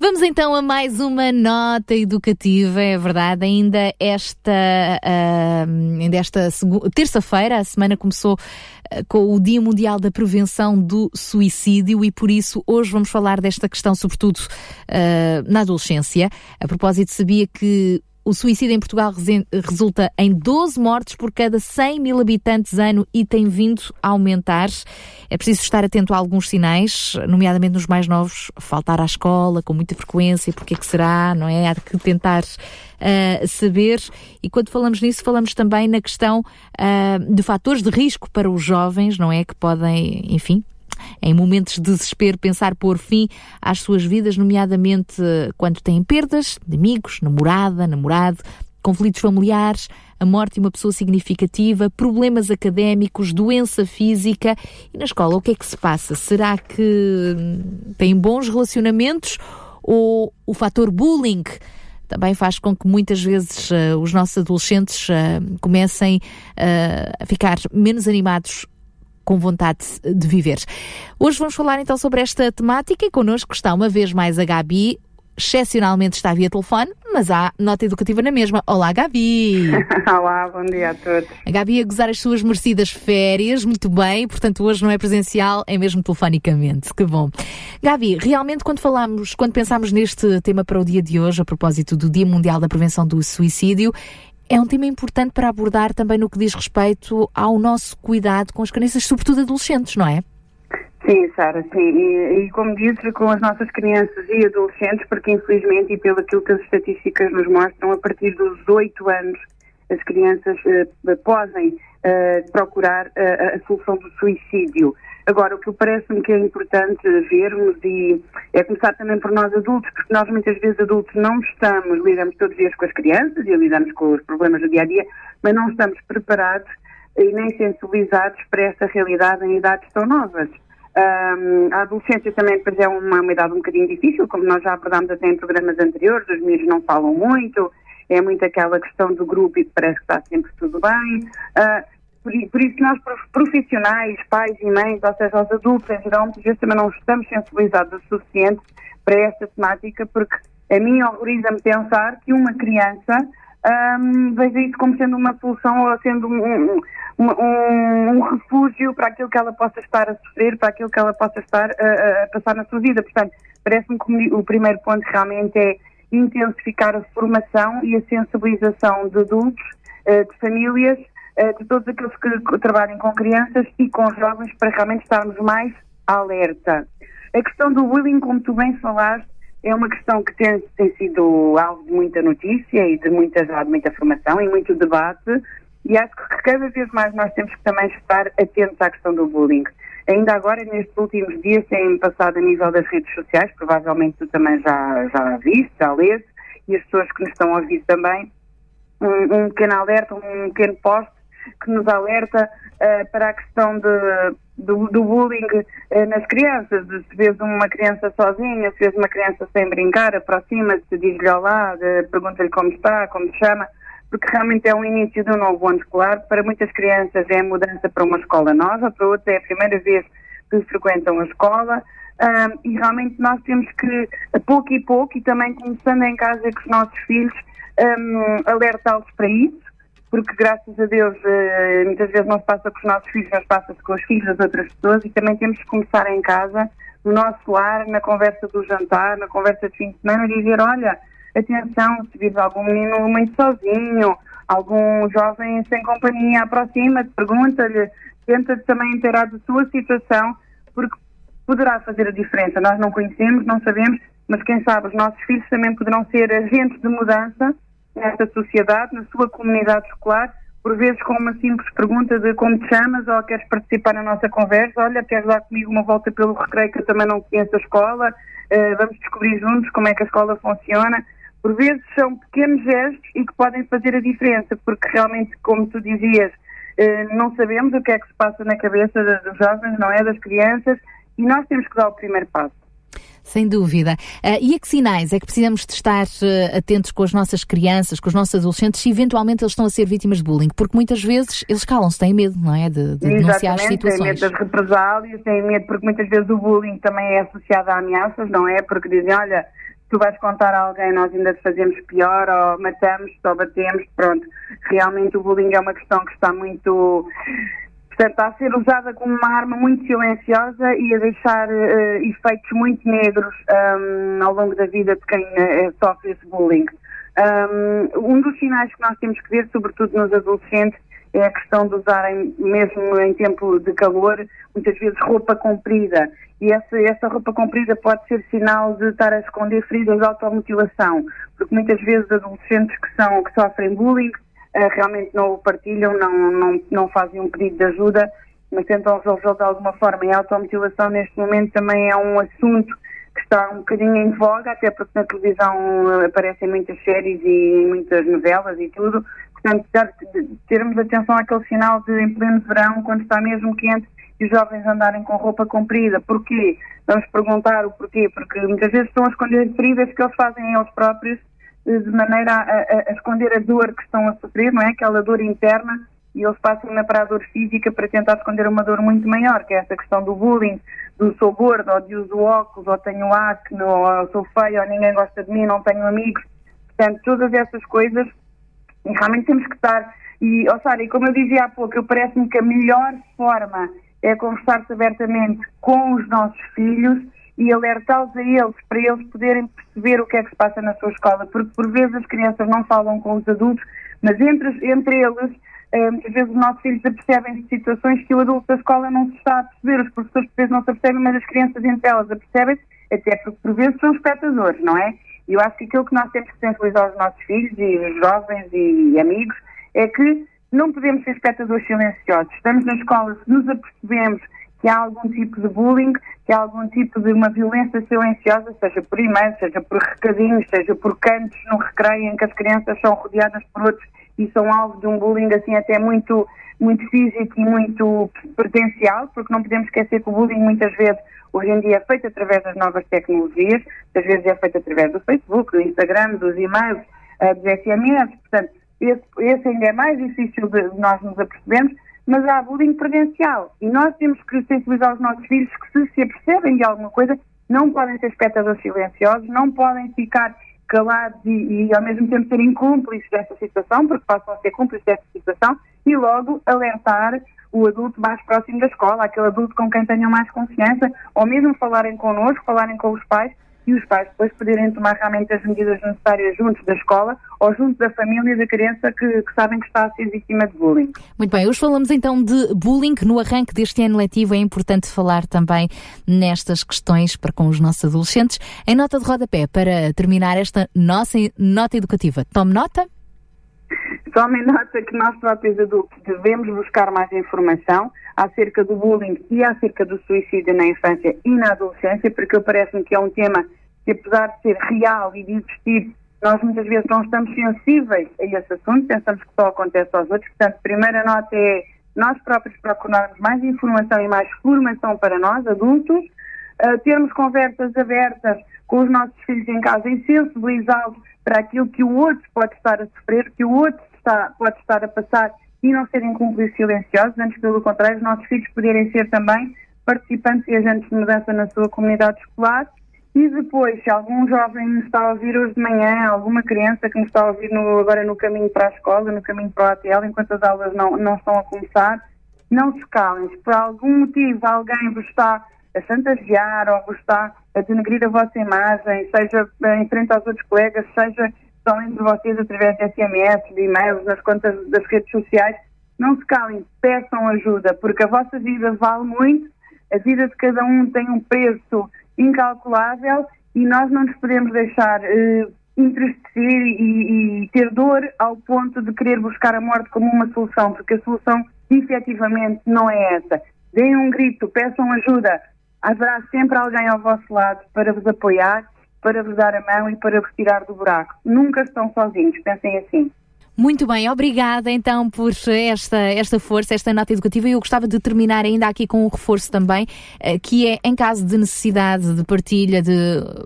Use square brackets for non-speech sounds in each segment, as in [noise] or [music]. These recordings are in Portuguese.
Vamos então a mais uma nota educativa, é verdade, ainda esta, uh, ainda esta terça-feira, a semana começou uh, com o Dia Mundial da Prevenção do Suicídio e por isso hoje vamos falar desta questão, sobretudo uh, na adolescência. A propósito, sabia que o suicídio em Portugal resulta em 12 mortes por cada 100 mil habitantes ano e tem vindo a aumentar. É preciso estar atento a alguns sinais, nomeadamente nos mais novos, faltar à escola com muita frequência, porque é que será, não é? Há que tentar uh, saber. E quando falamos nisso, falamos também na questão uh, de fatores de risco para os jovens, não é? Que podem, enfim, em momentos de desespero, pensar pôr fim às suas vidas, nomeadamente quando têm perdas de amigos, namorada, namorado, conflitos familiares, a morte de uma pessoa significativa, problemas académicos, doença física. E na escola, o que é que se passa? Será que têm bons relacionamentos ou o fator bullying? também faz com que muitas vezes uh, os nossos adolescentes uh, comecem uh, a ficar menos animados com vontade de viver. Hoje vamos falar então sobre esta temática e connosco está uma vez mais a Gabi, excepcionalmente está via telefone, mas há nota educativa na mesma. Olá, Gabi! [laughs] Olá, bom dia a todos. A Gabi a gozar as suas merecidas férias, muito bem, portanto hoje não é presencial, é mesmo telefonicamente, que bom. Gabi, realmente quando falamos, quando pensamos neste tema para o dia de hoje, a propósito do Dia Mundial da Prevenção do Suicídio, é um tema importante para abordar também no que diz respeito ao nosso cuidado com as crianças, sobretudo adolescentes, não é? Sim, Sara, sim. E, e, como disse, com as nossas crianças e adolescentes, porque infelizmente, e pelo aquilo que as estatísticas nos mostram, a partir dos 8 anos, as crianças uh, podem uh, procurar uh, a solução do suicídio. Agora, o que parece-me que é importante vermos e é começar também por nós adultos, porque nós muitas vezes adultos não estamos, lidamos todos os dias com as crianças e lidamos com os problemas do dia a dia, mas não estamos preparados e nem sensibilizados para esta realidade em idades tão novas. Um, a adolescência também depois é uma, uma idade um bocadinho difícil, como nós já abordámos até em programas anteriores, os miúdos não falam muito, é muito aquela questão do grupo e parece que está sempre tudo bem. Uh, por, por, isso nós, profissionais, pais e mães, ou seja, os adultos em geral, muitas vezes também não estamos sensibilizados o suficiente para esta temática, porque a mim horroriza-me pensar que uma criança um, veja isso como sendo uma solução ou sendo um, um, um, refúgio para aquilo que ela possa estar a sofrer, para aquilo que ela possa estar a, passar na sua vida. Portanto, parece-me que o primeiro ponto realmente é intensificar a formação e a sensibilização de adultos, eh, de famílias, de todos aqueles que trabalhem com crianças e com jovens para realmente estarmos mais alerta. A questão do bullying, como tu bem falaste, é uma questão que tem, tem sido alvo de muita notícia e de muita, de muita formação e muito debate e acho que cada vez mais nós temos que também estar atentos à questão do bullying. Ainda agora, nestes últimos dias, tem passado a nível das redes sociais, provavelmente tu também já, já viste, já lês, e as pessoas que nos estão a ouvir também, um, um pequeno alerta, um pequeno post que nos alerta uh, para a questão de, do, do bullying uh, nas crianças. De, se vês uma criança sozinha, se vês uma criança sem brincar, aproxima-te, diz-lhe olá, pergunta-lhe como está, como se chama, porque realmente é o início do novo ano escolar. Para muitas crianças é a mudança para uma escola nova, para outras é a primeira vez que frequentam a escola. Um, e realmente nós temos que, pouco e pouco, e também começando em casa com os nossos filhos, um, alertá-los para isso, porque graças a Deus uh, muitas vezes não se passa com os nossos filhos, mas passa-se com os filhos das outras pessoas e também temos que começar em casa, no nosso lar, na conversa do jantar, na conversa de fim de semana, dizer, olha, atenção, se vires algum menino muito sozinho, algum jovem sem companhia, aproxima-te, pergunta-lhe, tenta também inteirar da sua situação, porque poderá fazer a diferença. Nós não conhecemos, não sabemos, mas quem sabe os nossos filhos também poderão ser agentes de mudança nesta sociedade, na sua comunidade escolar, por vezes com uma simples pergunta de como te chamas ou queres participar na nossa conversa, olha, queres dar comigo uma volta pelo recreio que eu também não conheço a escola, uh, vamos descobrir juntos como é que a escola funciona, por vezes são pequenos gestos e que podem fazer a diferença, porque realmente, como tu dizias, eh, não sabemos o que é que se passa na cabeça dos jovens, não é? Das crianças, e nós temos que dar o primeiro passo. Sem dúvida. Uh, e a que sinais é que precisamos de estar uh, atentos com as nossas crianças, com os nossos adolescentes, se eventualmente eles estão a ser vítimas de bullying? Porque muitas vezes eles calam-se, têm medo, não é? De, de denunciar as situações. têm medo das represálias, têm medo porque muitas vezes o bullying também é associado a ameaças, não é? Porque dizem, olha, tu vais contar a alguém, nós ainda te fazemos pior, ou matamos, ou batemos, pronto. Realmente o bullying é uma questão que está muito Portanto, está a ser usada como uma arma muito silenciosa e a deixar uh, efeitos muito negros um, ao longo da vida de quem uh, sofre esse bullying. Um, um, dos sinais que nós temos que ver, sobretudo nos adolescentes, é a questão de usarem, mesmo em tempo de calor, muitas vezes roupa comprida. E essa, essa roupa comprida pode ser sinal de estar a esconder feridas de automutilação, porque muitas vezes adolescentes que, são, que sofrem bullying realmente não o partilham, não, não, não fazem um pedido de ajuda, mas tentam resolvê-lo de alguma forma. E a automutilação neste momento também é um assunto que está um bocadinho em voga, até porque na televisão aparecem muitas séries e muitas novelas e tudo. Portanto, termos atenção àquele sinal de em pleno verão, quando está mesmo quente, e os jovens andarem com roupa comprida. Porquê? Vamos perguntar o porquê. Porque muitas vezes estão a esconder feridas que eles fazem eles próprios de maneira a, a, esconder a dor que estão a sofrer, não é? Aquela dor interna, e eles passam para a dor física para tentar esconder uma dor muito maior, que é essa questão do bullying, do sou gordo, ou de uso óculos, ou tenho acne, ou sou feio, ou ninguém gosta de mim, não tenho amigos. Portanto, todas essas coisas, e realmente temos que estar. E, oh Sara, e como eu dizia há pouco, eu parece-me que a melhor forma é conversar-se abertamente com os nossos filhos e alertá-los a eles para eles poderem perceber o que é que se passa na sua escola, porque por vezes as crianças não falam com os adultos, mas entre, entre eles, eh, muitas vezes os nossos filhos apercebem de situações que o adulto da escola não se está a perceber, os professores por vezes não se apercebem, mas as crianças entre elas apercebem até porque por vezes são espectadores, não é? E eu acho que aquilo que nós temos que sensibilizar os nossos filhos e os jovens e amigos é que não podemos ser espectadores silenciosos. Estamos na escola, se nos apercebemos que há algum tipo de bullying, que há algum tipo de uma violência silenciosa, seja por e-mail, seja por recadinhos, seja por cantos no recreio em que as crianças são rodeadas por outros e são alvo de um bullying assim até muito, muito físico e muito presencial, porque não podemos esquecer que o bullying muitas vezes hoje em dia é feito através das novas tecnologias, às vezes é feito através do Facebook, do Instagram, dos e-mails, uh, dos SMS, portanto, esse, esse ainda é mais difícil de nós nos apercebermos, mas há bullying presencial. E nós temos que sensibilizar os nossos filhos que se se apercebem de alguma coisa, não podem ser espectadores silenciosos, não podem ficar calados e, e, ao mesmo tempo serem cúmplices dessa situação, porque passam a ser cúmplices dessa situação, e logo alertar o adulto mais próximo da escola, aquele adulto com quem tenham mais confiança, ou mesmo falarem connosco, falarem com os pais, e os pais depois poderem tomar realmente as medidas necessárias juntos da escola ou junto da família da criança que, que, sabem que está a ser vítima de bullying. Muito bem, hoje falamos então de bullying. No arranque deste ano letivo é importante falar também nestas questões para com os nossos adolescentes. Em nota de rodapé, para terminar esta nossa nota educativa, tome nota. Tomem nota que nós próprios adultos devemos buscar mais informação acerca do bullying e acerca do suicídio na infância e na adolescência, porque parece-me que é um tema que apesar de ser real e de existir, nós muitas vezes não estamos sensíveis a esse assunto, pensamos que só acontece aos outros. Portanto, a primeira nota é nós próprios procurarmos mais informação e mais formação para nós, adultos, uh, termos conversas abertas com os nossos filhos em casa e sensibilizá-los para aquilo que o outro pode estar a sofrer, que o outro está, pode estar a passar e não serem cúmplices silenciosos, antes pelo contrário, os nossos filhos poderem ser também participantes e agentes de mudança na sua comunidade escolar e depois, se algum jovem nos está a ouvir hoje de manhã, alguma criança que nos está a ouvir no, agora no caminho para a escola, no caminho para o ATL, enquanto as aulas não, não estão a começar, não se calem. Se por algum motivo alguém vos está a chantagear ou vos está a denegrir a vossa imagem, seja em frente aos outros colegas, seja só entre vocês através de SMS, de e-mails, nas contas das redes sociais, não se calem, peçam ajuda, porque a vossa vida vale muito, a vida de cada um tem um preço incalculável e nós não nos podemos deixar uh, entristecer e, e, ter dor ao ponto de querer buscar a morte como uma solução, porque a solução efetivamente não é essa. Deem um grito, peçam ajuda, haverá sempre alguém ao vosso lado para vos apoiar para vos dar a mão e para vos tirar do buraco. Nunca estão sozinhos, pensem assim. Muito bem, obrigada então por esta, esta força, esta nota educativa. E eu gostava de terminar ainda aqui com um reforço também, eh, que é em caso de necessidade de partilha, de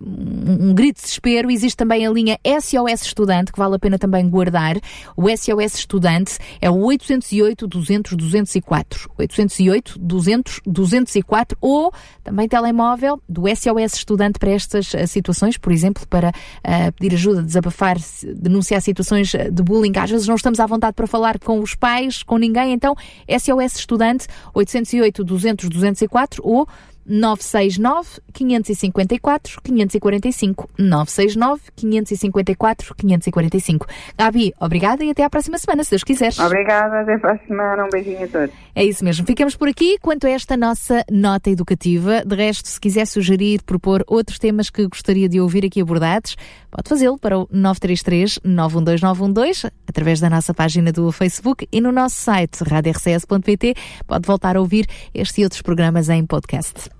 um, grito de desespero, existe também a linha SOS Estudante, que vale a pena também guardar. O SOS Estudante é o 808 200 204. 808 200 204 ou também telemóvel do SOS Estudante para estas eh, situações, por exemplo, para uh, pedir ajuda, desabafar, denunciar situações de bullying às vezes não estamos à vontade para falar com os pais, com ninguém, então SOS Estudante 808 200 204 ou 969 554 545 969 554 545. Gabi, obrigada e até à próxima semana, se Deus quiseres. Obrigada, até para a semana, um beijinho a todos. É isso mesmo. Ficamos por aqui quanto a esta nossa nota educativa. De resto, se quiser sugerir, propor outros temas que gostaria de ouvir aqui abordados, pode fazê-lo para o 933 912912 através da nossa página do Facebook e no nosso site radiorcs.pt pode voltar a ouvir este e outros programas em podcast.